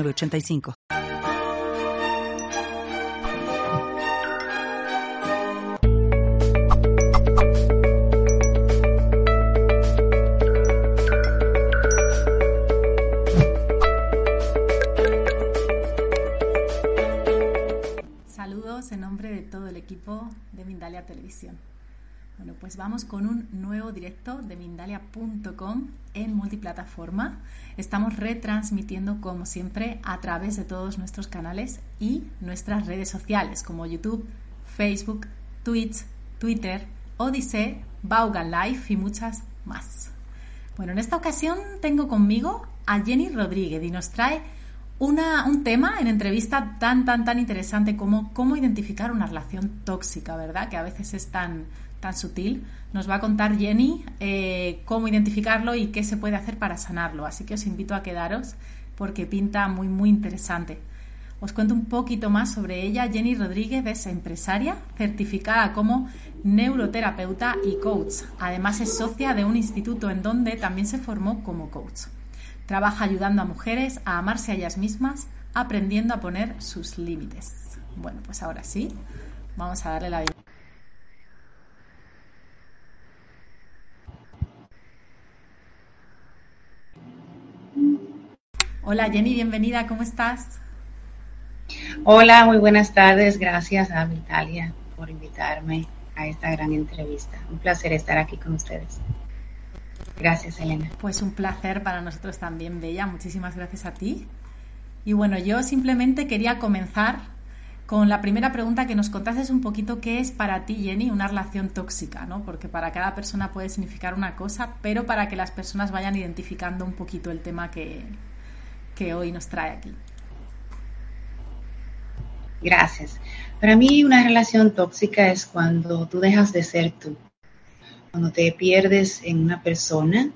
85 Saludos en nombre de todo el equipo de Mindalia Televisión. Bueno, pues vamos con un nuevo directo de Mindalia.com en multiplataforma. Estamos retransmitiendo, como siempre, a través de todos nuestros canales y nuestras redes sociales, como YouTube, Facebook, Twitch, Twitter, Odyssey, Vaughan Life y muchas más. Bueno, en esta ocasión tengo conmigo a Jenny Rodríguez y nos trae una, un tema en entrevista tan, tan, tan interesante como cómo identificar una relación tóxica, ¿verdad? Que a veces es tan, tan sutil. Nos va a contar Jenny eh, cómo identificarlo y qué se puede hacer para sanarlo. Así que os invito a quedaros porque pinta muy, muy interesante. Os cuento un poquito más sobre ella. Jenny Rodríguez es empresaria certificada como neuroterapeuta y coach. Además es socia de un instituto en donde también se formó como coach. Trabaja ayudando a mujeres a amarse a ellas mismas, aprendiendo a poner sus límites. Bueno, pues ahora sí, vamos a darle la bienvenida. Hola Jenny, bienvenida, ¿cómo estás? Hola, muy buenas tardes. Gracias a Vitalia por invitarme a esta gran entrevista. Un placer estar aquí con ustedes. Gracias, Elena. Pues un placer para nosotros también, Bella. Muchísimas gracias a ti. Y bueno, yo simplemente quería comenzar con la primera pregunta que nos contases un poquito qué es para ti, Jenny, una relación tóxica, ¿no? Porque para cada persona puede significar una cosa, pero para que las personas vayan identificando un poquito el tema que, que hoy nos trae aquí. Gracias. Para mí una relación tóxica es cuando tú dejas de ser tú, cuando te pierdes en una persona,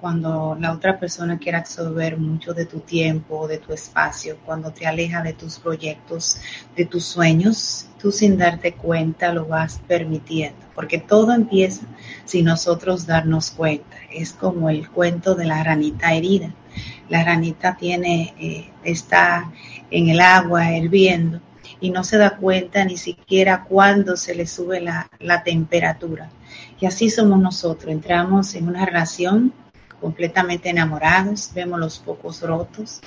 cuando la otra persona quiere absorber mucho de tu tiempo, de tu espacio, cuando te aleja de tus proyectos, de tus sueños, tú sin darte cuenta lo vas permitiendo, porque todo empieza sin nosotros darnos cuenta. Es como el cuento de la ranita herida. La ranita tiene, eh, está en el agua hirviendo y no se da cuenta ni siquiera cuando se le sube la, la temperatura. Y así somos nosotros. Entramos en una relación completamente enamorados, vemos los focos rotos,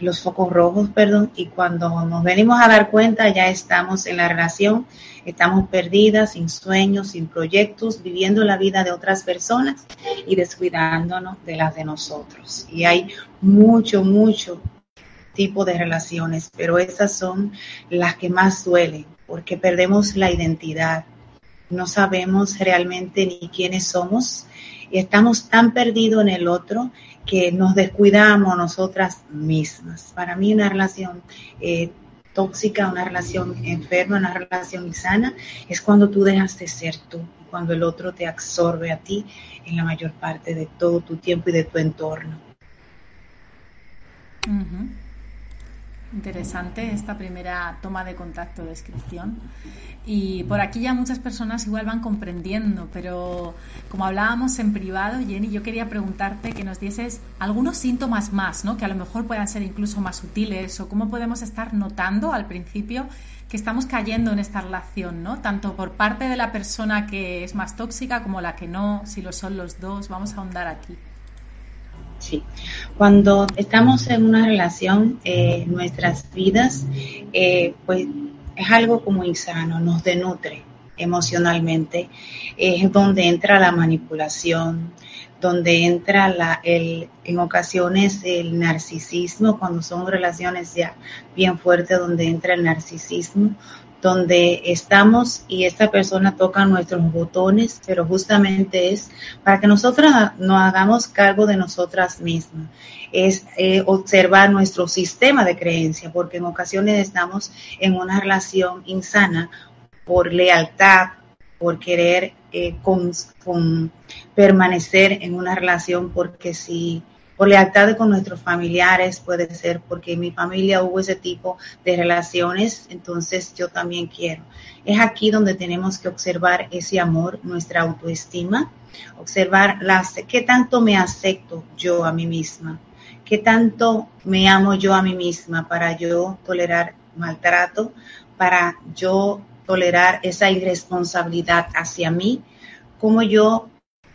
los focos rojos, perdón, y cuando nos venimos a dar cuenta ya estamos en la relación, estamos perdidas, sin sueños, sin proyectos, viviendo la vida de otras personas y descuidándonos de las de nosotros. Y hay mucho, mucho tipo de relaciones, pero esas son las que más duelen, porque perdemos la identidad, no sabemos realmente ni quiénes somos y estamos tan perdidos en el otro que nos descuidamos nosotras mismas. Para mí una relación eh, tóxica, una relación enferma, una relación insana, es cuando tú dejas de ser tú, cuando el otro te absorbe a ti en la mayor parte de todo tu tiempo y de tu entorno. Interesante esta primera toma de contacto, descripción. Y por aquí ya muchas personas igual van comprendiendo, pero como hablábamos en privado, Jenny, yo quería preguntarte que nos dieses algunos síntomas más, ¿no? Que a lo mejor puedan ser incluso más sutiles o cómo podemos estar notando al principio que estamos cayendo en esta relación, ¿no? Tanto por parte de la persona que es más tóxica como la que no, si lo son los dos. Vamos a ahondar aquí. Sí, cuando estamos en una relación, eh, nuestras vidas, eh, pues es algo como insano, nos denutre emocionalmente, es donde entra la manipulación, donde entra la, el, en ocasiones el narcisismo, cuando son relaciones ya bien fuertes, donde entra el narcisismo, donde estamos y esta persona toca nuestros botones, pero justamente es para que nosotras nos hagamos cargo de nosotras mismas. Es eh, observar nuestro sistema de creencia, porque en ocasiones estamos en una relación insana por lealtad, por querer eh, permanecer en una relación, porque si por lealtad con nuestros familiares, puede ser porque en mi familia hubo ese tipo de relaciones, entonces yo también quiero. Es aquí donde tenemos que observar ese amor, nuestra autoestima, observar las, qué tanto me acepto yo a mí misma, qué tanto me amo yo a mí misma para yo tolerar maltrato, para yo tolerar esa irresponsabilidad hacia mí, cómo yo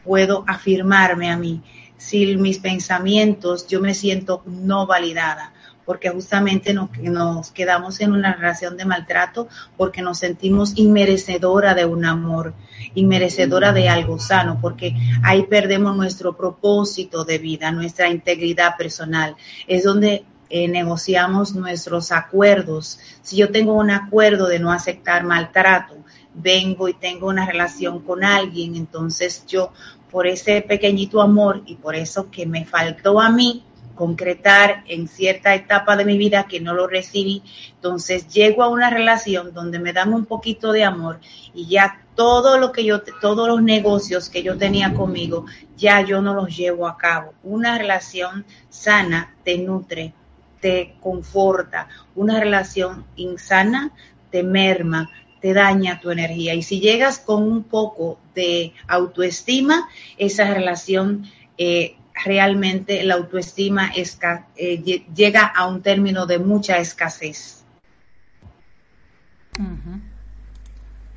puedo afirmarme a mí si mis pensamientos yo me siento no validada, porque justamente nos, nos, quedamos en una relación de maltrato porque nos sentimos inmerecedora de un amor, inmerecedora de algo sano, porque ahí perdemos nuestro propósito de vida, nuestra integridad personal. Es donde eh, negociamos nuestros acuerdos. Si yo tengo un acuerdo de no aceptar maltrato, vengo y tengo una relación con alguien, entonces yo por ese pequeñito amor y por eso que me faltó a mí concretar en cierta etapa de mi vida que no lo recibí, entonces llego a una relación donde me dan un poquito de amor y ya todo lo que yo, todos los negocios que yo tenía conmigo, ya yo no los llevo a cabo. Una relación sana te nutre, te conforta. Una relación insana te merma, te daña tu energía. Y si llegas con un poco de autoestima, esa relación eh, realmente la autoestima eh, llega a un término de mucha escasez.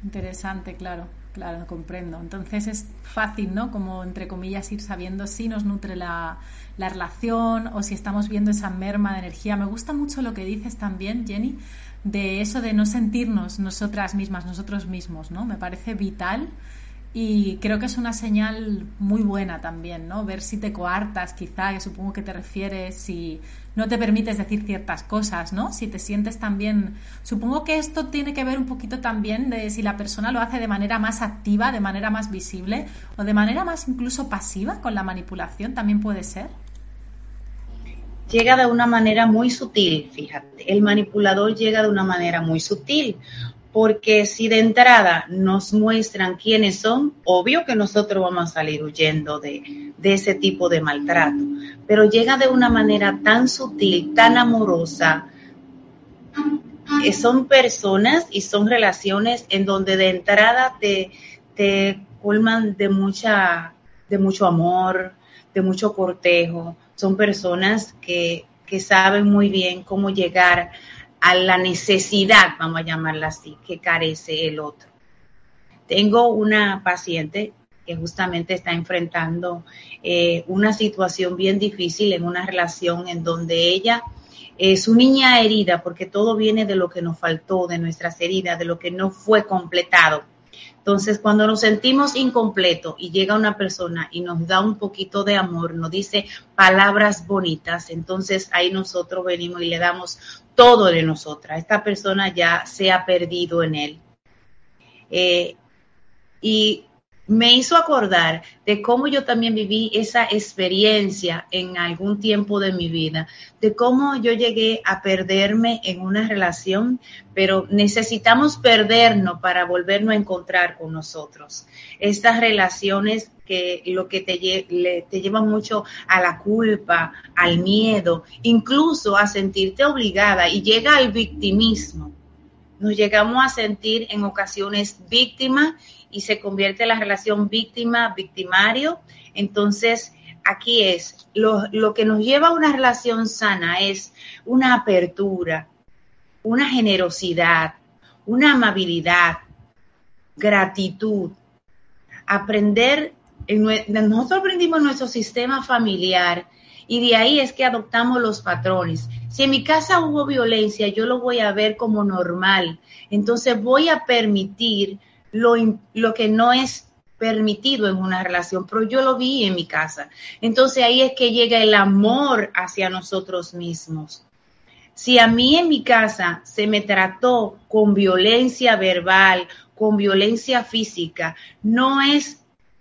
Interesante, claro, claro, comprendo. Entonces es fácil, ¿no? Como entre comillas ir sabiendo si nos nutre la, la relación o si estamos viendo esa merma de energía. Me gusta mucho lo que dices también, Jenny, de eso de no sentirnos nosotras mismas, nosotros mismos, ¿no? Me parece vital y creo que es una señal muy buena también, ¿no? Ver si te coartas, quizá, que supongo que te refieres, si no te permites decir ciertas cosas, ¿no? Si te sientes también... Supongo que esto tiene que ver un poquito también de si la persona lo hace de manera más activa, de manera más visible o de manera más incluso pasiva con la manipulación, también puede ser llega de una manera muy sutil, fíjate, el manipulador llega de una manera muy sutil, porque si de entrada nos muestran quiénes son, obvio que nosotros vamos a salir huyendo de, de ese tipo de maltrato, pero llega de una manera tan sutil, tan amorosa, eh, son personas y son relaciones en donde de entrada te, te colman de mucha, de mucho amor, de mucho cortejo, son personas que, saben muy bien cómo llegar a la necesidad, vamos a llamarla así, que carece el otro. Tengo una paciente que justamente está enfrentando eh, una situación bien difícil en una relación en donde ella es su niña herida, porque todo viene de lo que nos faltó, de nuestras heridas, de lo que no fue completado. Entonces, cuando nos sentimos incompletos y llega una persona y nos da un poquito de amor, nos dice palabras bonitas, entonces ahí nosotros venimos y le damos todo de nosotras. Esta persona ya se ha perdido en él. Eh, y me hizo acordar de cómo yo también viví esa experiencia en algún tiempo de mi vida, de cómo yo llegué a perderme en una relación, pero necesitamos perdernos para volvernos a encontrar con nosotros. Estas relaciones que lo que te, te llevan mucho a la culpa, al miedo, incluso a sentirte obligada y llega al victimismo. Nos llegamos a sentir en ocasiones víctimas y se convierte la relación víctima-victimario. Entonces, aquí es, lo, lo que nos lleva a una relación sana es una apertura, una generosidad, una amabilidad, gratitud, aprender, nosotros aprendimos nuestro sistema familiar y de ahí es que adoptamos los patrones. Si en mi casa hubo violencia, yo lo voy a ver como normal. Entonces voy a permitir lo, lo que no es permitido en una relación, pero yo lo vi en mi casa. Entonces ahí es que llega el amor hacia nosotros mismos. Si a mí en mi casa se me trató con violencia verbal, con violencia física, no es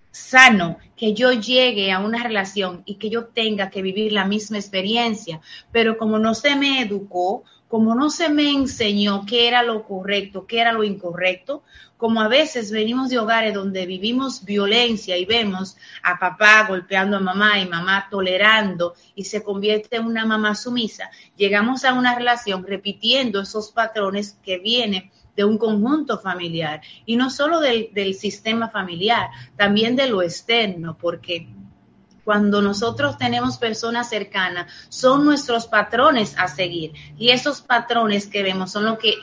sano que yo llegue a una relación y que yo tenga que vivir la misma experiencia, pero como no se me educó, como no se me enseñó qué era lo correcto, qué era lo incorrecto, como a veces venimos de hogares donde vivimos violencia y vemos a papá golpeando a mamá y mamá tolerando y se convierte en una mamá sumisa, llegamos a una relación repitiendo esos patrones que vienen de un conjunto familiar y no solo del, sistema familiar, también de lo externo, porque cuando nosotros tenemos personas cercanas, son nuestros patrones a seguir. Y esos patrones que vemos son lo que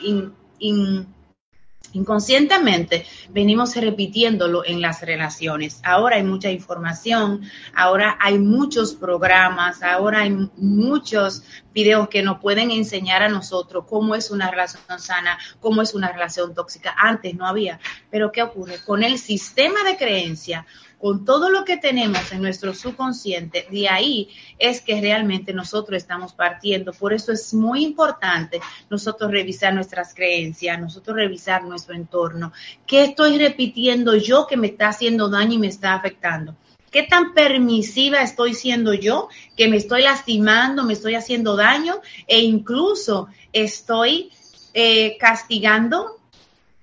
inconscientemente venimos repitiéndolo en las relaciones. Ahora hay mucha información, ahora hay muchos programas, ahora hay muchos videos que nos pueden enseñar a nosotros cómo es una relación sana, cómo es una relación tóxica. Antes no había. Pero ¿qué ocurre? Con el sistema de creencia con todo lo que tenemos en nuestro subconsciente, de ahí es que realmente nosotros estamos partiendo. Por eso es muy importante nosotros revisar nuestras creencias, nosotros revisar nuestro entorno. ¿Qué estoy repitiendo yo que me está haciendo daño y me está afectando? ¿Qué tan permisiva estoy siendo yo que me estoy lastimando, me estoy haciendo daño e incluso estoy eh, castigando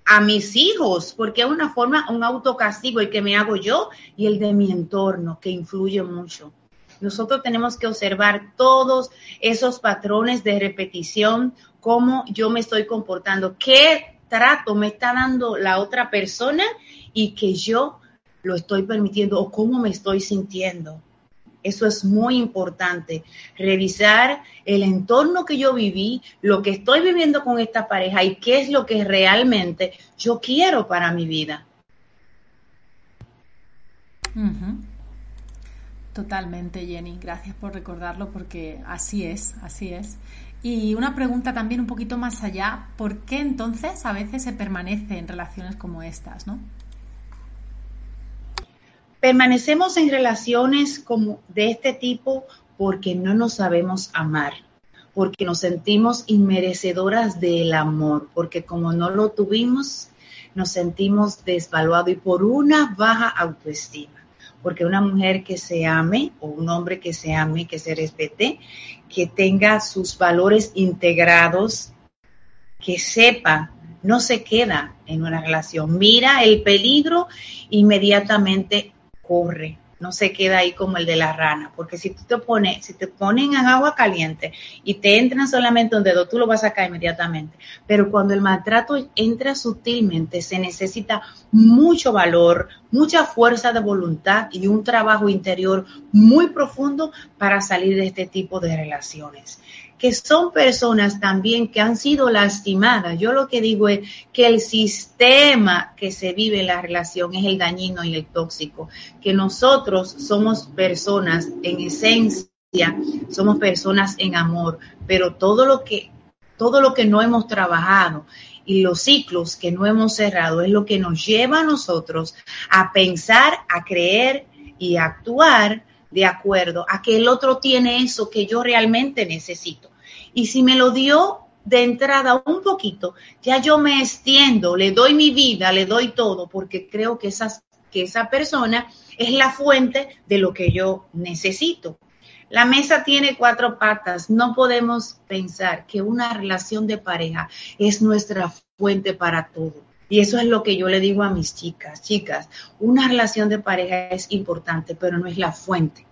a mis hijos, porque es una forma, un autocastigo el que me hago yo y el de mi entorno, que influye mucho. Nosotros tenemos que observar todos esos patrones de repetición, cómo yo me estoy comportando, qué trato me está dando la otra persona y que yo lo estoy permitiendo o cómo me estoy sintiendo. Eso es muy importante. Revisar el entorno que yo viví, lo que estoy viviendo con esta pareja y qué es lo que realmente yo quiero para mi vida. Totalmente, Jenny. Gracias por recordarlo porque así es, así es. Y una pregunta también un poquito más allá, ¿por qué entonces a veces se permanece en relaciones como estas, no? Permanecemos en relaciones como de este tipo porque no nos sabemos amar, porque nos sentimos inmerecedoras del amor, porque como no lo tuvimos, nos sentimos desvaluados y por una baja autoestima. Porque una mujer que se ame o un hombre que se ame, que se respete, que tenga sus valores integrados, que sepa no se queda en una relación. Mira el peligro, inmediatamente corre, no se queda ahí como el de la rana, porque si tú te pones, si te ponen en agua caliente y te entran solamente un dedo, tú lo vas a sacar inmediatamente. Pero cuando el maltrato entra sutilmente, se necesita mucho valor, mucha fuerza de voluntad y un trabajo interior muy profundo para salir de este tipo de relaciones que son personas también que han sido lastimadas. Yo lo que digo es que el sistema que se vive en la relación es el dañino y el tóxico, que nosotros somos personas en esencia, somos personas en amor, pero todo lo que todo lo que no hemos trabajado y los ciclos que no hemos cerrado es lo que nos lleva a nosotros a pensar, a creer y a actuar de acuerdo a que el otro tiene eso que yo realmente necesito. Y si me lo dio de entrada un poquito, ya yo me extiendo, le doy mi vida, le doy todo, porque creo que, que esa persona es la fuente de lo que yo necesito. La mesa tiene cuatro patas. No podemos pensar que una relación de pareja es nuestra fuente para todo. Y eso es lo que yo le digo a mis chicas. Chicas, una relación de pareja es importante, pero no es la fuente.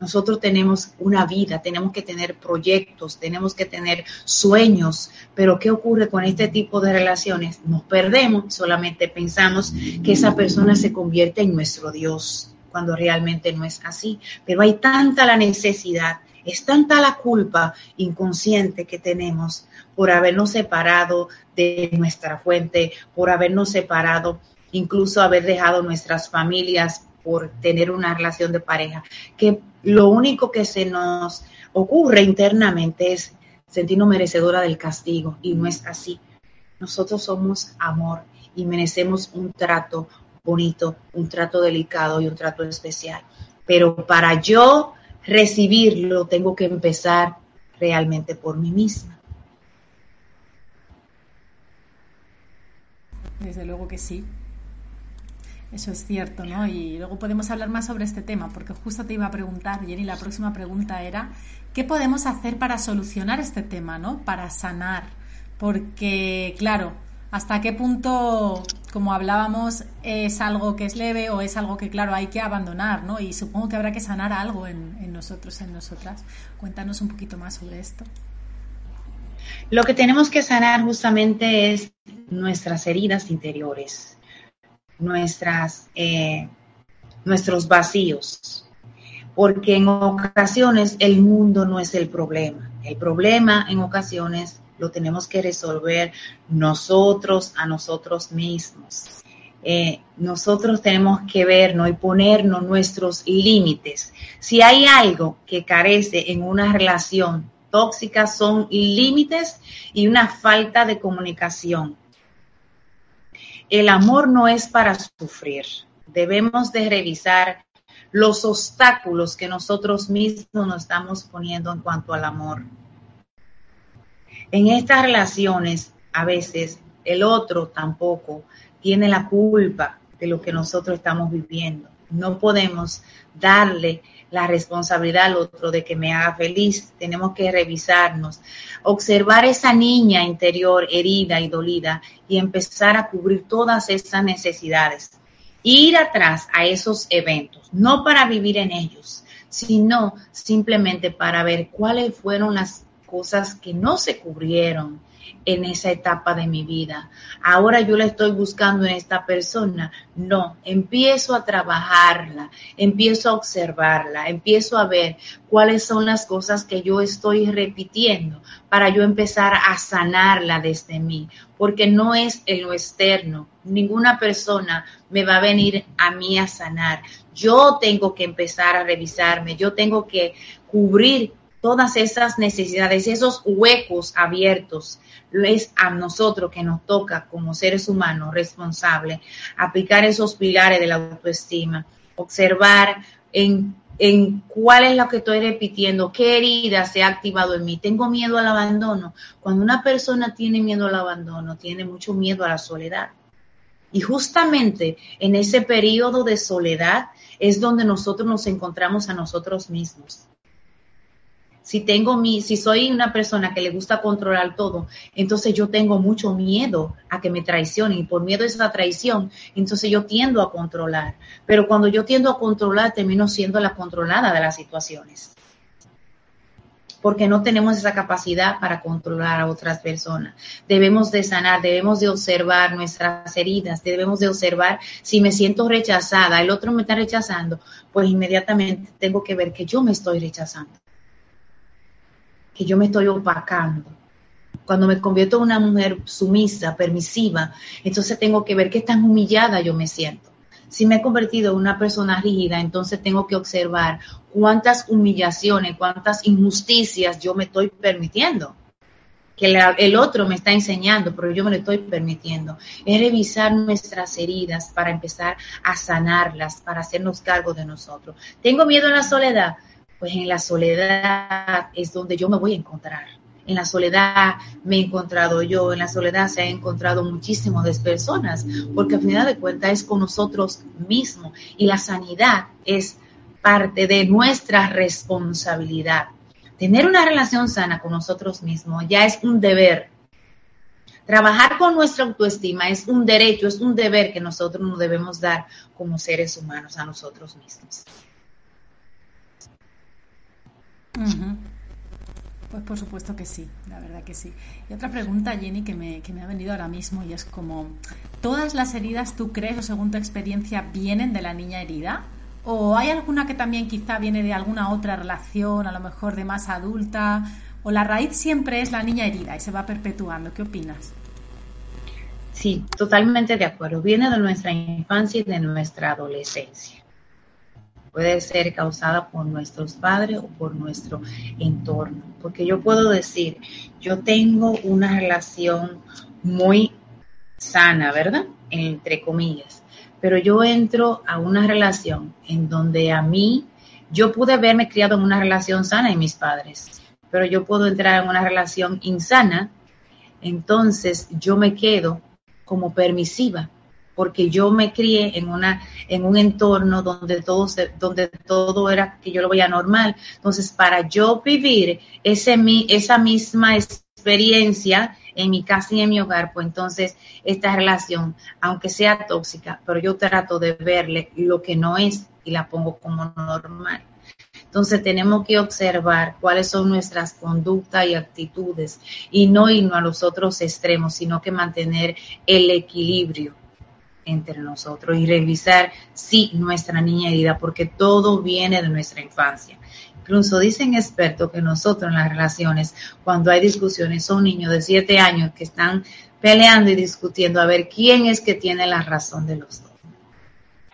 Nosotros tenemos una vida, tenemos que tener proyectos, tenemos que tener sueños, pero ¿qué ocurre con este tipo de relaciones? Nos perdemos, solamente pensamos que esa persona se convierte en nuestro Dios, cuando realmente no es así. Pero hay tanta la necesidad, es tanta la culpa inconsciente que tenemos por habernos separado de nuestra fuente, por habernos separado, incluso haber dejado nuestras familias por tener una relación de pareja, que lo único que se nos ocurre internamente es sentirnos merecedora del castigo y no es así. Nosotros somos amor y merecemos un trato bonito, un trato delicado y un trato especial. Pero para yo recibirlo tengo que empezar realmente por mí misma. Desde luego que sí. Eso es cierto, ¿no? Y luego podemos hablar más sobre este tema, porque justo te iba a preguntar, Jenny, la próxima pregunta era, ¿qué podemos hacer para solucionar este tema, ¿no? Para sanar. Porque, claro, hasta qué punto, como hablábamos, es algo que es leve o es algo que, claro, hay que abandonar, ¿no? Y supongo que habrá que sanar algo en, en nosotros, en nosotras. Cuéntanos un poquito más sobre esto. Lo que tenemos que sanar justamente es nuestras heridas interiores, nuestras, eh, nuestros vacíos, porque en ocasiones el mundo no es el problema. El problema en ocasiones lo tenemos que resolver nosotros a nosotros mismos. Eh, nosotros tenemos que vernos y ponernos nuestros límites. Si hay algo que carece en una relación tóxica son límites y una falta de comunicación. El amor no es para sufrir. Debemos de revisar los obstáculos que nosotros mismos nos estamos poniendo en cuanto al amor. En estas relaciones, a veces, el otro tampoco tiene la culpa de lo que nosotros estamos viviendo. No podemos darle la responsabilidad al otro de que me haga feliz. Tenemos que revisarnos, observar esa niña interior herida y dolida y empezar a cubrir todas esas necesidades. Ir atrás a esos eventos, no para vivir en ellos, sino simplemente para ver cuáles fueron las cosas que no se cubrieron en esa etapa de mi vida. Ahora yo la estoy buscando en esta persona. No, empiezo a trabajarla, empiezo a observarla, empiezo a ver cuáles son las cosas que yo estoy repitiendo para yo empezar a sanarla desde mí, porque no es en lo externo. Ninguna persona me va a venir a mí a sanar. Yo tengo que empezar a revisarme, yo tengo que cubrir todas esas necesidades, esos huecos abiertos, es a nosotros que nos toca como seres humanos responsables aplicar esos pilares de la autoestima, observar en, en cuál es lo que estoy repitiendo, qué herida se ha activado en mí. Tengo miedo al abandono. Cuando una persona tiene miedo al abandono, tiene mucho miedo a la soledad. Y justamente en ese periodo de soledad es donde nosotros nos encontramos a nosotros mismos si tengo mi, si soy una persona que le gusta controlar todo, entonces yo tengo mucho miedo a que me traicionen y por miedo a esa traición, entonces yo tiendo a controlar. Pero cuando yo tiendo a controlar, termino siendo la controlada de las situaciones. Porque no tenemos esa capacidad para controlar a otras personas. Debemos de sanar, debemos de observar nuestras heridas, debemos de observar si me siento rechazada, el otro me está rechazando, pues inmediatamente tengo que ver que yo me estoy rechazando que yo me estoy opacando. Cuando me convierto en una mujer sumisa, permisiva, entonces tengo que ver qué tan humillada yo me siento. Si me he convertido en una persona rígida, entonces tengo que observar cuántas humillaciones, cuántas injusticias yo me estoy permitiendo. Que el otro me está enseñando, pero yo me lo estoy permitiendo. Es revisar nuestras heridas para empezar a sanarlas, para hacernos cargo de nosotros. ¿Tengo miedo a la soledad? Pues en la soledad es donde yo me voy a encontrar. En la soledad me he encontrado yo, en la soledad se han encontrado muchísimas personas, porque al final de cuentas es con nosotros mismos y la sanidad es parte de nuestra responsabilidad. Tener una relación sana con nosotros mismos ya es un deber. Trabajar con nuestra autoestima es un derecho, es un deber que nosotros nos debemos dar como seres humanos a nosotros mismos. Pues por supuesto que sí, la verdad que sí. Y otra pregunta, Jenny, que me, que me ha venido ahora mismo y es como, ¿todas las heridas tú crees o según tu experiencia vienen de la niña herida? ¿O hay alguna que también quizá viene de alguna otra relación, a lo mejor de más adulta? ¿O la raíz siempre es la niña herida y se va perpetuando? ¿Qué opinas? Sí, totalmente de acuerdo. Viene de nuestra infancia y de nuestra adolescencia puede ser causada por nuestros padres o por nuestro entorno. Porque yo puedo decir, yo tengo una relación muy sana, ¿verdad? Entre comillas. Pero yo entro a una relación en donde a mí, yo pude haberme criado en una relación sana y mis padres, pero yo puedo entrar en una relación insana, entonces yo me quedo como permisiva, porque yo me crié en una en un entorno donde todo se, donde todo era que yo lo veía normal. Entonces, para yo vivir ese esa misma experiencia en mi casa y en mi hogar, pues entonces esta relación, aunque sea tóxica, pero yo trato de verle lo que no es y la pongo como normal. Entonces tenemos que observar cuáles son nuestras conductas y actitudes y no irnos a los otros extremos, sino que mantener el equilibrio entre nosotros y revisar si nuestra niña herida, porque todo viene de nuestra infancia. Incluso dicen expertos que nosotros en las relaciones, cuando hay discusiones, son niños de siete años que están peleando y discutiendo a ver quién es que tiene la razón de los dos.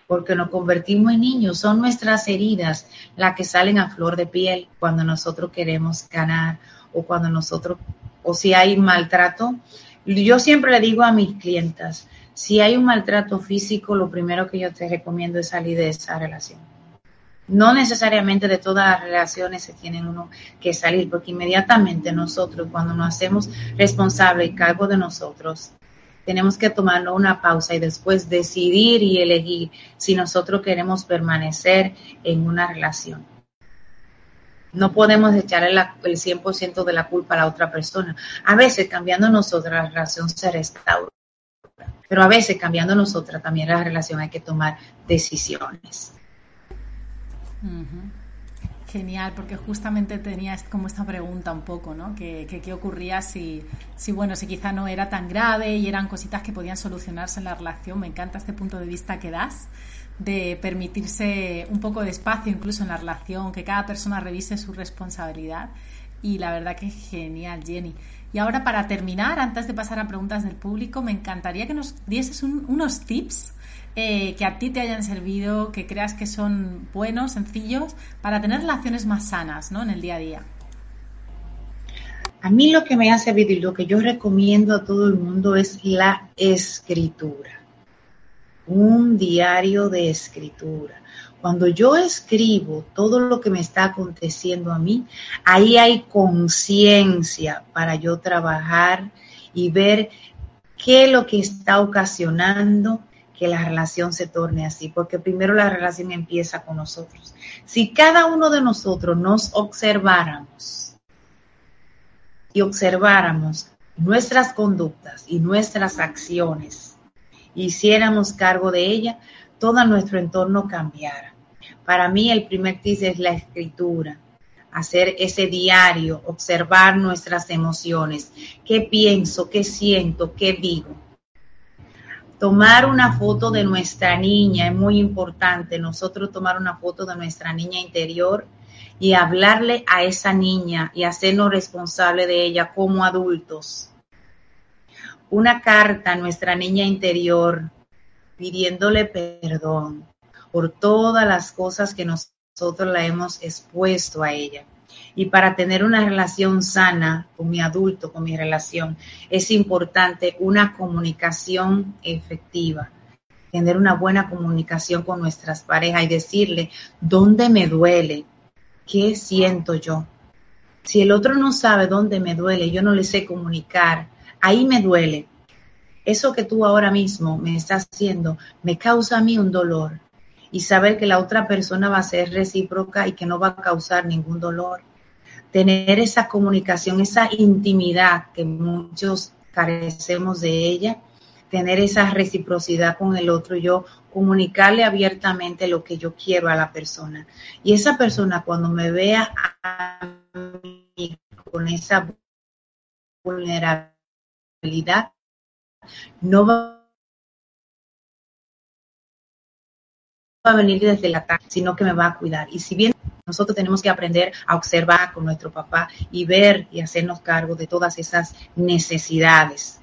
Porque nos convertimos en niños, son nuestras heridas las que salen a flor de piel cuando nosotros queremos ganar o cuando nosotros, o si hay maltrato. Yo siempre le digo a mis clientas, si hay un maltrato físico, lo primero que yo te recomiendo es salir de esa relación no necesariamente de todas las relaciones se tienen uno que salir, porque inmediatamente nosotros, cuando nos hacemos responsables y cargo de nosotros, tenemos que tomar una pausa y después decidir y elegir si nosotros queremos permanecer en una relación. No podemos echarle el 100% de la culpa a la otra persona. A veces cambiando nosotros la relación se restaura, pero a veces cambiando nosotras también la relación hay que tomar decisiones. Genial, porque justamente tenías como esta pregunta un poco, ¿no? Que, qué ocurría si, si, bueno, si quizá no era tan grave y eran cositas que podían solucionarse en la relación. Me encanta este punto de vista que das de permitirse un poco de espacio incluso en la relación, que cada persona revise su responsabilidad. Y la verdad que genial, Jenny. Y ahora para terminar, antes de pasar a preguntas del público, me encantaría que nos dieses unos tips eh, que a ti te hayan servido, que creas que son buenos, sencillos, para tener relaciones más sanas ¿no? en el día a día? A mí lo que me ha servido y lo que yo recomiendo a todo el mundo es la escritura. Un diario de escritura. Cuando yo escribo todo lo que me está aconteciendo a mí, ahí hay conciencia para yo trabajar y ver qué es lo que está ocasionando que la relación se torne así, porque primero la relación empieza con nosotros. Si cada uno de nosotros nos observáramos y observáramos nuestras conductas y nuestras acciones, hiciéramos cargo de ella, todo nuestro entorno cambiara. Para mí el primer tip es la escritura, hacer ese diario, observar nuestras emociones, qué pienso, qué siento, qué digo tomar una foto de nuestra niña es muy importante. Nosotros tomar una foto de nuestra niña interior y hablarle a esa niña y hacernos responsable de ella como adultos. Una carta a nuestra niña interior pidiéndole perdón por todas las cosas que nosotros la hemos expuesto a ella. Y para tener una relación sana con mi adulto, con mi relación, es importante una comunicación efectiva, tener una buena comunicación con nuestras parejas y decirle dónde me duele, qué siento yo. Si el otro no sabe dónde me duele, yo no le sé comunicar, ahí me duele. Eso que tú ahora mismo me estás haciendo me causa a mí un dolor y saber que la otra persona va a ser recíproca y que no va a causar ningún dolor tener esa comunicación, esa intimidad que muchos carecemos de ella, tener esa reciprocidad con el otro, yo comunicarle abiertamente lo que yo quiero a la persona. Y esa persona cuando me vea a mí con esa vulnerabilidad, no va a venir desde el ataque, sino que me va a cuidar. Y si bien nosotros tenemos que aprender a observar con nuestro papá y ver y hacernos cargo de todas esas necesidades.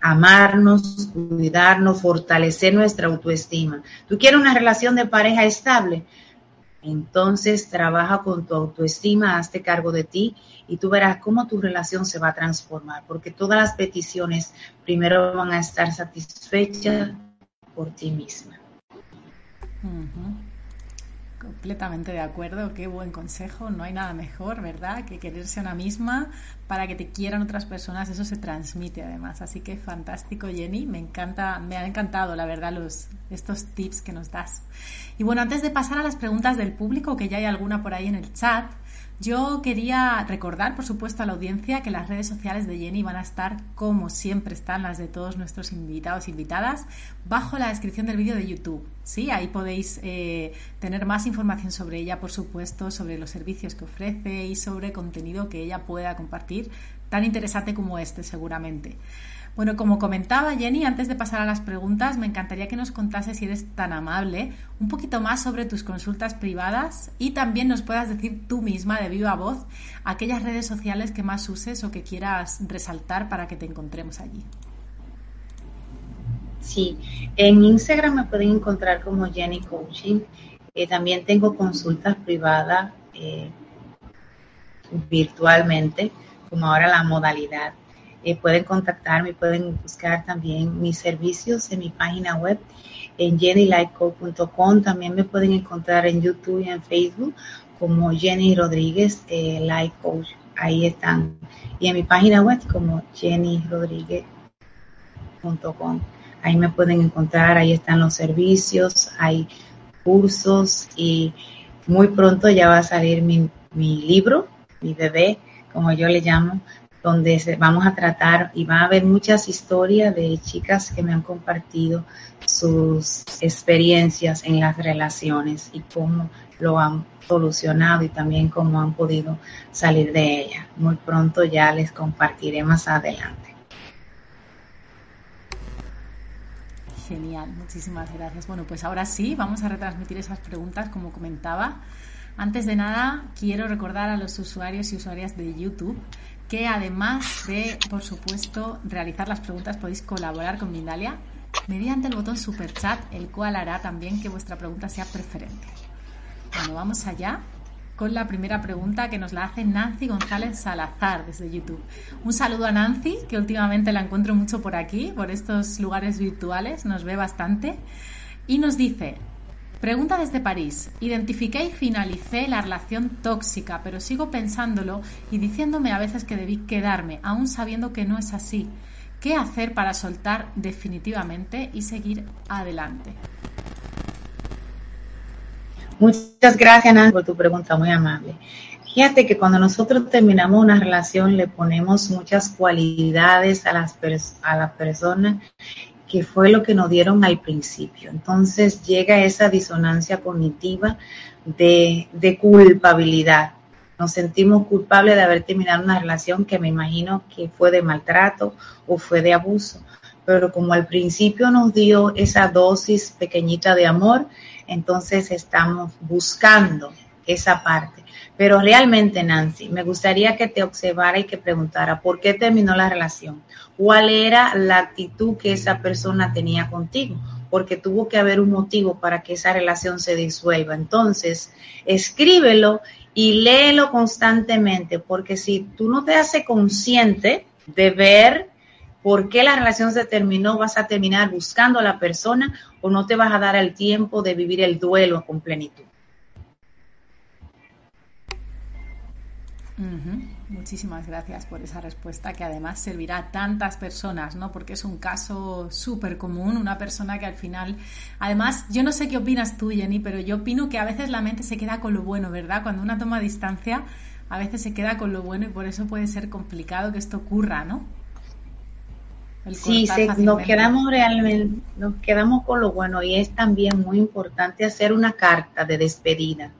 Amarnos, cuidarnos, fortalecer nuestra autoestima. ¿Tú quieres una relación de pareja estable? Entonces trabaja con tu autoestima, hazte cargo de ti y tú verás cómo tu relación se va a transformar, porque todas las peticiones primero van a estar satisfechas por ti misma. Completamente de acuerdo, qué buen consejo, no hay nada mejor, ¿verdad? Que quererse a una misma para que te quieran otras personas, eso se transmite además. Así que fantástico, Jenny, me encanta, me ha encantado, la verdad, los, estos tips que nos das. Y bueno, antes de pasar a las preguntas del público, que ya hay alguna por ahí en el chat, yo quería recordar, por supuesto, a la audiencia que las redes sociales de Jenny van a estar, como siempre están las de todos nuestros invitados e invitadas, bajo la descripción del vídeo de YouTube. Sí, ahí podéis eh, tener más información sobre ella, por supuesto, sobre los servicios que ofrece y sobre contenido que ella pueda compartir, tan interesante como este, seguramente. Bueno, como comentaba Jenny, antes de pasar a las preguntas, me encantaría que nos contases, si eres tan amable, un poquito más sobre tus consultas privadas y también nos puedas decir tú misma de viva voz aquellas redes sociales que más uses o que quieras resaltar para que te encontremos allí. Sí, en Instagram me pueden encontrar como Jenny Coaching. Eh, también tengo consultas privadas eh, virtualmente, como ahora la modalidad eh, pueden contactarme, pueden buscar también mis servicios en mi página web en jennylifecoach.com. También me pueden encontrar en YouTube y en Facebook como Jenny Rodríguez eh, Life Coach. Ahí están. Y en mi página web como jennyrodríguez.com. Ahí me pueden encontrar, ahí están los servicios, hay cursos y muy pronto ya va a salir mi, mi libro, mi bebé, como yo le llamo, donde vamos a tratar y va a haber muchas historias de chicas que me han compartido sus experiencias en las relaciones y cómo lo han solucionado y también cómo han podido salir de ella. Muy pronto ya les compartiré más adelante. Genial, muchísimas gracias. Bueno, pues ahora sí, vamos a retransmitir esas preguntas como comentaba. Antes de nada, quiero recordar a los usuarios y usuarias de YouTube que además de, por supuesto, realizar las preguntas, podéis colaborar con Mindalia mediante el botón Super Chat, el cual hará también que vuestra pregunta sea preferente. Bueno, vamos allá con la primera pregunta que nos la hace Nancy González Salazar desde YouTube. Un saludo a Nancy, que últimamente la encuentro mucho por aquí, por estos lugares virtuales, nos ve bastante. Y nos dice, Pregunta desde París. Identifiqué y finalicé la relación tóxica, pero sigo pensándolo y diciéndome a veces que debí quedarme, aún sabiendo que no es así. ¿Qué hacer para soltar definitivamente y seguir adelante? Muchas gracias, Nancy, por tu pregunta, muy amable. Fíjate que cuando nosotros terminamos una relación le ponemos muchas cualidades a las, a las personas que fue lo que nos dieron al principio. Entonces llega esa disonancia cognitiva de, culpabilidad. Nos sentimos culpables de haber terminado una relación que me imagino que fue de maltrato o fue de abuso. Pero como al principio nos dio esa dosis pequeñita de amor, entonces estamos buscando esa parte. Pero realmente, Nancy, me gustaría que te observara y que preguntara por qué terminó la relación cuál era la actitud que esa persona tenía contigo, porque tuvo que haber un motivo para que esa relación se disuelva. Entonces, escríbelo y léelo constantemente, porque si tú no te haces consciente de ver por qué la relación se terminó, vas a terminar buscando a la persona o no te vas a dar el tiempo de vivir el duelo con plenitud. Muchísimas gracias por esa respuesta que además servirá a tantas personas, ¿no? Porque es un caso súper común, una persona que al final, además, yo no sé qué opinas tú, Jenny, pero yo opino que a veces la mente se queda con lo bueno, ¿verdad? Cuando una toma distancia, a veces se queda con lo bueno y por eso puede ser complicado que esto ocurra, ¿no? sí, nos quedamos realmente, nos quedamos con lo bueno y es también muy importante hacer una carta de despedida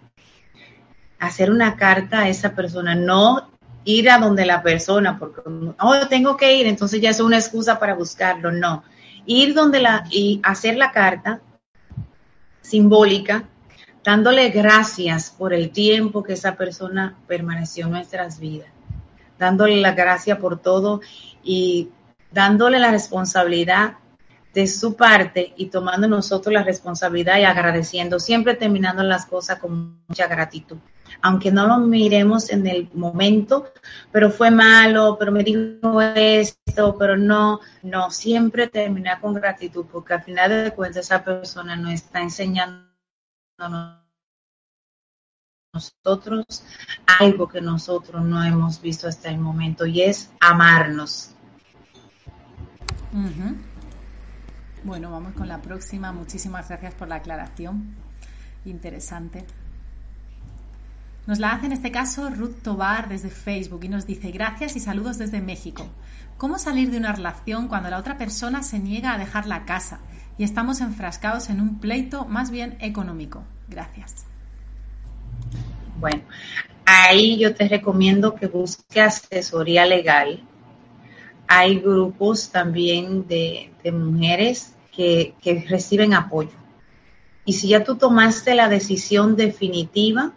hacer una carta a esa persona, no ir a donde la persona, porque, oh, tengo que ir, entonces ya es una excusa para buscarlo, no. Ir donde la, y hacer la carta simbólica, dándole gracias por el tiempo que esa persona permaneció en nuestras vidas, dándole la gracia por todo y dándole la responsabilidad de su parte y tomando nosotros la responsabilidad y agradeciendo, siempre terminando las cosas con mucha gratitud aunque no lo miremos en el momento, pero fue malo, pero me dijo esto, pero no, no, siempre terminar con gratitud, porque al final de cuentas esa persona nos está enseñando nosotros algo que nosotros no hemos visto hasta el momento y es amarnos. Bueno, vamos con la próxima. Muchísimas gracias por la aclaración. Interesante. Nos la hace en este caso Ruth Tobar desde Facebook y nos dice gracias y saludos desde México. ¿Cómo salir de una relación cuando la otra persona se niega a dejar la casa y estamos enfrascados en un pleito más bien económico? Gracias. Bueno, ahí yo te recomiendo que busques asesoría legal. Hay grupos también de, mujeres que, que reciben apoyo. Y si ya tú tomaste la decisión definitiva,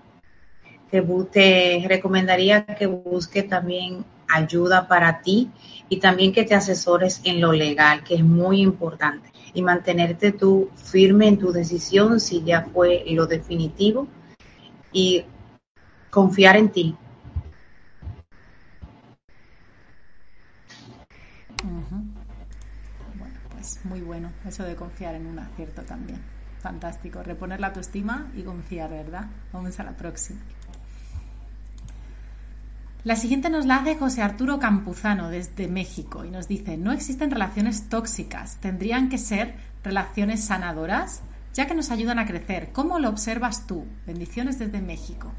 te, recomendaría que busque también ayuda para ti y también que te asesores en lo legal, que es muy importante. Y mantenerte tú firme en tu decisión si ya fue lo definitivo y confiar en ti. Bueno, pues muy bueno eso de confiar en un acierto también. Fantástico. Reponer la autoestima y confiar, ¿verdad? Vamos a la próxima. La siguiente nos la hace José Arturo Campuzano desde México y nos dice, no existen relaciones tóxicas, tendrían que ser relaciones sanadoras, ya que nos ayudan a crecer. ¿Cómo lo observas tú? Bendiciones desde México.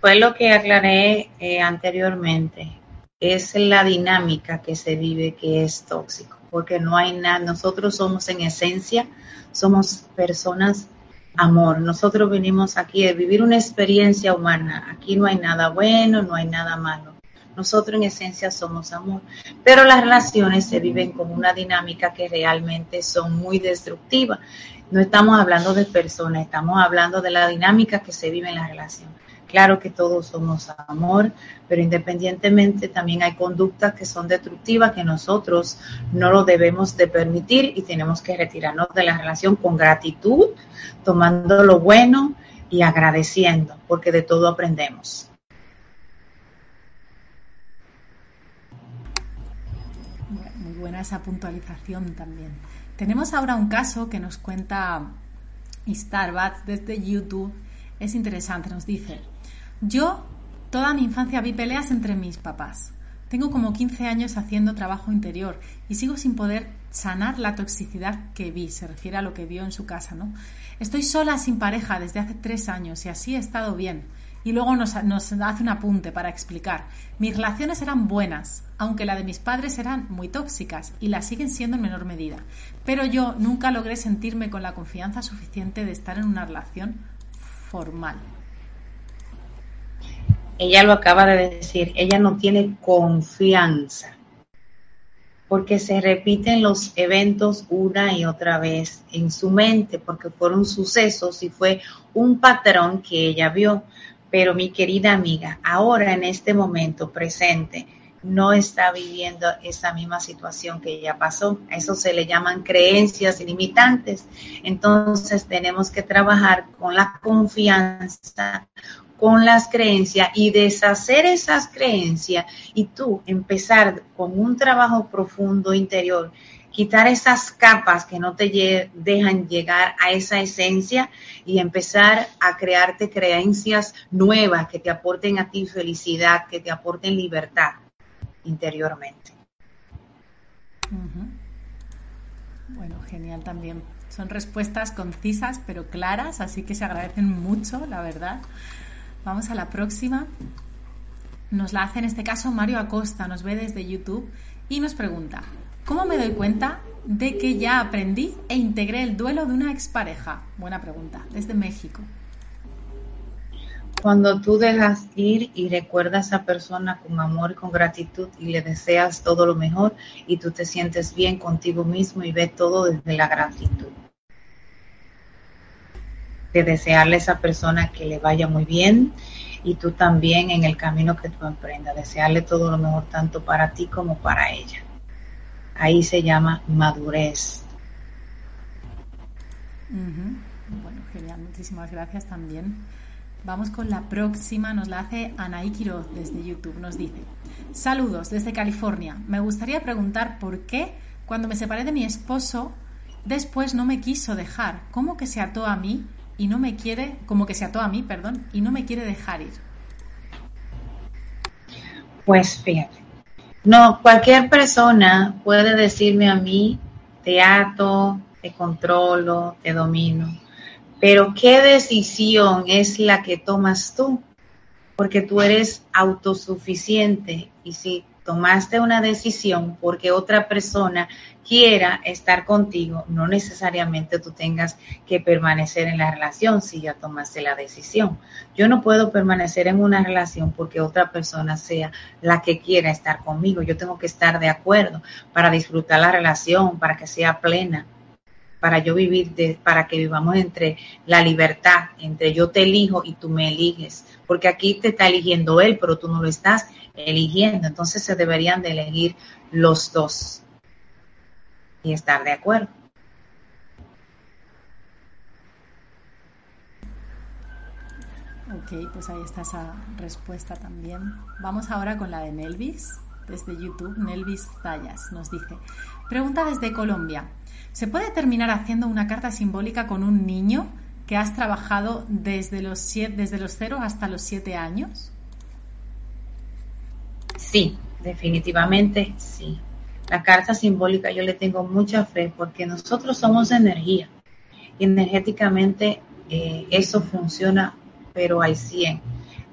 Fue lo que aclaré eh, anteriormente. Es la dinámica que se vive que es tóxico, porque no hay nada, nosotros somos en esencia, somos personas amor. Nosotros venimos aquí a vivir una experiencia humana. Aquí no hay nada bueno, no hay nada malo. Nosotros en esencia somos amor. Pero las relaciones se viven con una dinámica que realmente son muy destructivas. No estamos hablando de personas, estamos hablando de la dinámica que se vive en la relación. Claro que todos somos amor, pero independientemente también hay conductas que son destructivas que nosotros no lo debemos de permitir y tenemos que retirarnos de la relación con gratitud, tomando lo bueno y agradeciendo, porque de todo aprendemos. Muy buena esa puntualización también. Tenemos ahora un caso que nos cuenta Starbucks desde YouTube. Es interesante, nos dice, yo toda mi infancia vi peleas entre mis papás. Tengo como 15 años haciendo trabajo interior y sigo sin poder sanar la toxicidad que vi, se refiere a lo que vio en su casa, ¿no? Estoy sola sin pareja desde hace tres años y así he estado bien. Y luego nos, nos, hace un apunte para explicar. Mis relaciones eran buenas, aunque la de mis padres eran muy tóxicas y las siguen siendo en menor medida. Pero yo nunca logré sentirme con la confianza suficiente de estar en una relación formal ella lo acaba de decir, ella no tiene confianza porque se repiten los eventos una y otra vez en su mente, porque fueron sucesos y fue un patrón que ella vio. Pero mi querida amiga, ahora en este momento presente, no está viviendo esa misma situación que ella pasó. A eso se le llaman creencias limitantes. Entonces tenemos que trabajar con la confianza, con las creencias y deshacer esas creencias y tú empezar con un trabajo profundo interior, quitar esas capas que no te dejan llegar a esa esencia y empezar a crearte creencias nuevas que te aporten a ti felicidad, que te aporten libertad interiormente. Bueno, genial también. Son respuestas concisas pero claras, así que se agradecen mucho, la verdad. Vamos a la próxima. Nos la hace en este caso Mario Acosta, nos ve desde YouTube y nos pregunta, ¿cómo me doy cuenta de que ya aprendí e integré el duelo de una expareja? Buena pregunta, desde México. Cuando tú dejas ir y recuerdas a esa persona con amor y con gratitud y le deseas todo lo mejor y tú te sientes bien contigo mismo y ves todo desde la gratitud de desearle a esa persona que le vaya muy bien y tú también en el camino que tú emprendas, desearle todo lo mejor tanto para ti como para ella. Ahí se llama madurez. Bueno, genial, muchísimas gracias también. Vamos con la próxima, nos la hace Anaí Quiroz desde YouTube, nos dice, saludos desde California, me gustaría preguntar por qué cuando me separé de mi esposo después no me quiso dejar, como que se ató a mí y no me quiere, como que se ató a mí, perdón, y no me quiere dejar ir. Pues fíjate, no, cualquier persona puede decirme a mí, te ato, te controlo, te domino, pero ¿qué decisión es la que tomas tú? Porque tú eres autosuficiente y si tomaste una decisión porque otra persona quiera estar contigo, no necesariamente tú tengas que permanecer en la relación si ya tomaste la decisión. Yo no puedo permanecer en una relación porque otra persona sea la que quiera estar conmigo. Yo tengo que estar de acuerdo para disfrutar la relación, para que sea plena, para yo vivir, de, para que vivamos entre la libertad, entre yo te elijo y tú me eliges, porque aquí te está eligiendo él, pero tú no lo estás eligiendo. Entonces se deberían de elegir los dos y estar de acuerdo. Ok, pues ahí está esa respuesta también. Vamos ahora con la de Nelvis, desde YouTube. Nelvis Zayas nos dice, pregunta desde Colombia, ¿se puede terminar haciendo una carta simbólica con un niño que has trabajado desde los, siete, desde los 0 hasta los 7 años? Sí, definitivamente sí. La carta simbólica yo le tengo mucha fe porque nosotros somos energía energéticamente eh, eso funciona pero al 100.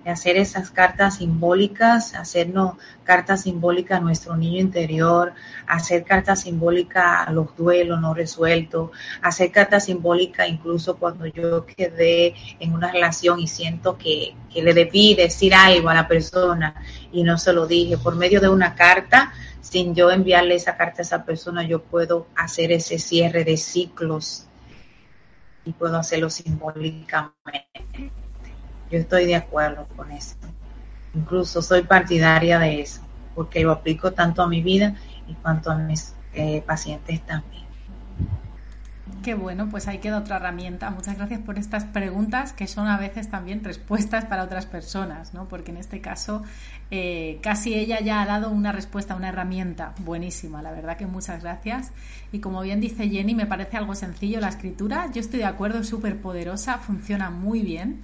Hacer esas cartas simbólicas, hacernos cartas simbólicas a nuestro niño interior, hacer cartas simbólicas a los duelos no resueltos, hacer cartas simbólicas incluso cuando yo quedé en una relación y siento que, que le debí decir algo a la persona y no se lo dije. Por medio de una carta, sin yo enviarle esa carta a esa persona, yo puedo hacer ese cierre de ciclos y puedo hacerlo simbólicamente. Yo estoy de acuerdo con eso. Incluso soy partidaria de eso, porque lo aplico tanto a mi vida y cuanto a mis eh, pacientes también. Qué bueno, pues ahí queda otra herramienta. Muchas gracias por estas preguntas que son a veces también respuestas para otras personas, ¿no? Porque en este caso eh, casi ella ya ha dado una respuesta, una herramienta buenísima. La verdad que muchas gracias. Y como bien dice Jenny, me parece algo sencillo la escritura. Yo estoy de acuerdo, es súper poderosa, funciona muy bien.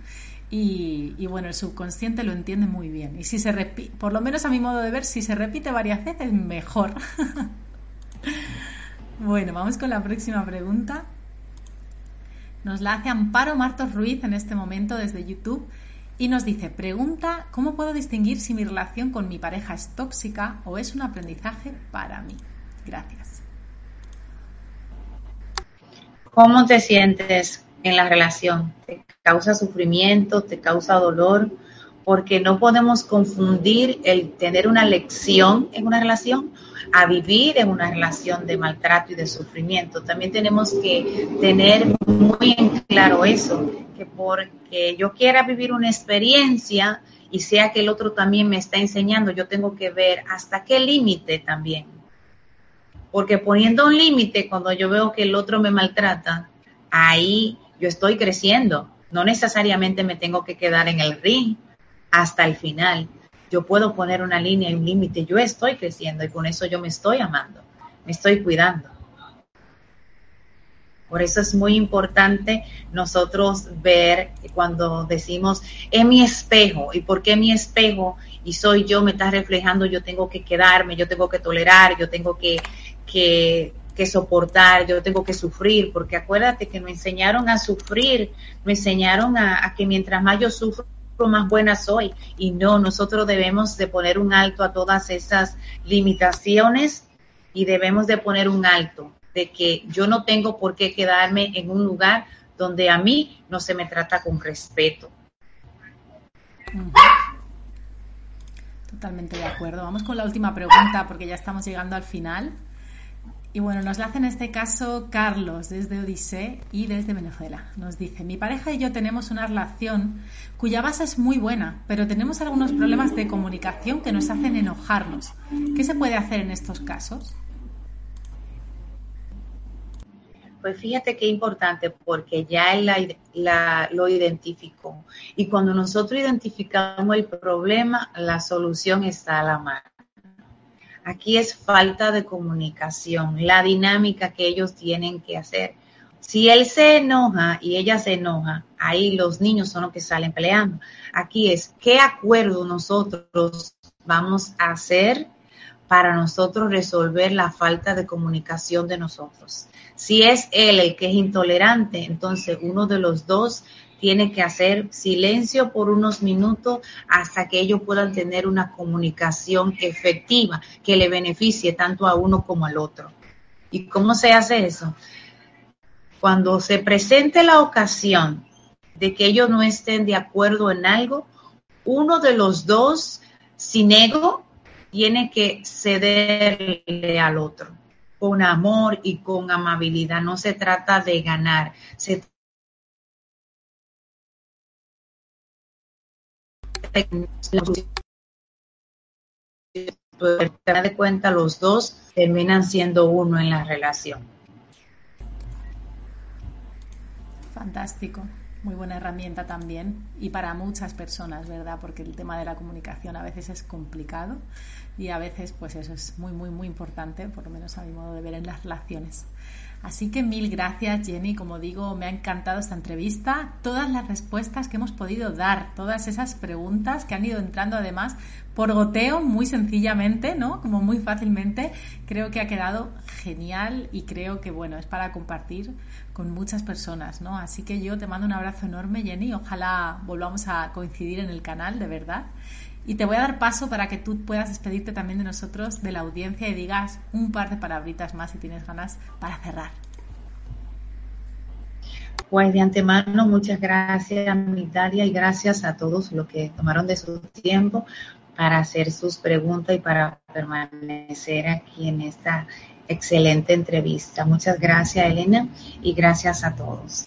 Y, bueno, el subconsciente lo entiende muy bien. Y si se repite, por lo menos a mi modo de ver, si se repite varias veces, mejor. Bueno, vamos con la próxima pregunta. Nos la hace Amparo Martos Ruiz en este momento desde YouTube y nos dice, pregunta, ¿cómo puedo distinguir si mi relación con mi pareja es tóxica o es un aprendizaje para mí? Gracias. ¿Cómo te sientes en la relación? ¿Te causa sufrimiento? ¿Te causa dolor? Porque no podemos confundir el tener una lección en una relación a vivir en una relación de maltrato y de sufrimiento. También tenemos que tener muy en claro eso, que porque yo quiera vivir una experiencia y sea que el otro también me está enseñando, yo tengo que ver hasta qué límite también. Porque poniendo un límite, cuando yo veo que el otro me maltrata, ahí yo estoy creciendo. No necesariamente me tengo que quedar en el ring hasta el final yo puedo poner una línea y un límite, yo estoy creciendo y con eso yo me estoy amando, me estoy cuidando. Por eso es muy importante nosotros ver cuando decimos, es mi espejo, ¿y por qué mi espejo? Y soy yo, me está reflejando, yo tengo que quedarme, yo tengo que tolerar, yo tengo que, que, que soportar, yo tengo que sufrir, porque acuérdate que me enseñaron a sufrir, me enseñaron a, que mientras más yo sufro, más buena soy. Y no, nosotros debemos de poner un alto a todas esas limitaciones y debemos de poner un alto de que yo no tengo por qué quedarme en un lugar donde a mí no se me trata con respeto. Totalmente de acuerdo. Vamos con la última pregunta porque ya estamos llegando al final. Y bueno, nos la hace en este caso Carlos desde Odisea y desde Venezuela. Nos dice, mi pareja y yo tenemos una relación cuya base es muy buena, pero tenemos algunos problemas de comunicación que nos hacen enojarnos. ¿Qué se puede hacer en estos casos? Pues fíjate qué importante, porque ya él lo identificó. Y cuando nosotros identificamos el problema, la solución está a la mano. Aquí es falta de comunicación, la dinámica que ellos tienen que hacer. Si él se enoja y ella se enoja, ahí los niños son los que salen peleando. Aquí es qué acuerdo nosotros vamos a hacer para nosotros resolver la falta de comunicación de nosotros. Si es él el que es intolerante, entonces uno de los dos tiene que hacer silencio por unos minutos hasta que ellos puedan tener una comunicación efectiva que le beneficie tanto a uno como al otro. ¿Y cómo se hace eso? Cuando se presente la ocasión de que ellos no estén de acuerdo en algo, uno de los dos, sin ego, tiene que cederle al otro con amor y con amabilidad. No se trata de ganar, se de cuenta los dos terminan siendo uno en la relación. Fantástico muy buena herramienta también y para muchas personas, ¿verdad? Porque el tema de la comunicación a veces es complicado y a veces pues eso es muy, muy, muy importante, por lo menos a mi modo de ver en las relaciones. Así que mil gracias Jenny, como digo, me ha encantado esta entrevista, todas las respuestas que hemos podido dar, todas esas preguntas que han ido entrando además por goteo, muy sencillamente, ¿no? Como muy fácilmente, creo que ha quedado genial y creo que bueno, es para compartir con muchas personas, ¿no? Así que yo te mando un abrazo enorme, Jenny, ojalá volvamos a coincidir en el canal, de verdad. Y te voy a dar paso para que tú puedas despedirte también de nosotros, de la audiencia y digas un par de palabritas más si tienes ganas para cerrar. Pues de antemano, muchas gracias, Mitalia, y gracias a todos los que tomaron de su tiempo para hacer sus preguntas y para permanecer aquí en esta excelente entrevista. Muchas gracias, Elena, y gracias a todos.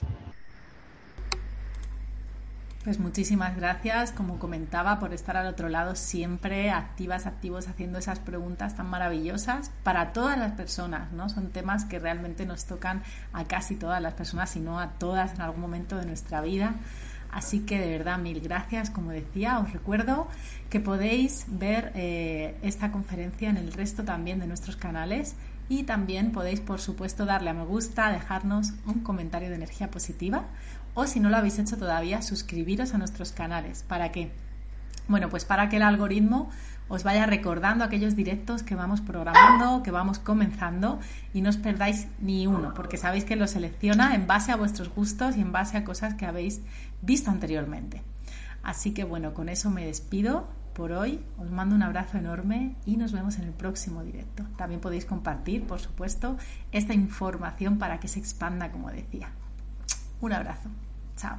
Pues muchísimas gracias, como comentaba, por estar al otro lado siempre activas, activos, haciendo esas preguntas tan maravillosas para todas las personas, ¿no? Son temas que realmente nos tocan a casi todas las personas, si no a todas en algún momento de nuestra vida. Así que de verdad, mil gracias. Como decía, os recuerdo que podéis ver eh, esta conferencia en el resto también de nuestros canales y también podéis, por supuesto, darle a me gusta, dejarnos un comentario de energía positiva o si no lo habéis hecho todavía, suscribiros a nuestros canales. ¿Para qué? Bueno, pues para que el algoritmo os vaya recordando aquellos directos que vamos programando, que vamos comenzando y no os perdáis ni uno, porque sabéis que lo selecciona en base a vuestros gustos y en base a cosas que habéis visto anteriormente. Así que bueno, con eso me despido por hoy. Os mando un abrazo enorme y nos vemos en el próximo directo. También podéis compartir, por supuesto, esta información para que se expanda, como decía. Un abrazo. Chao.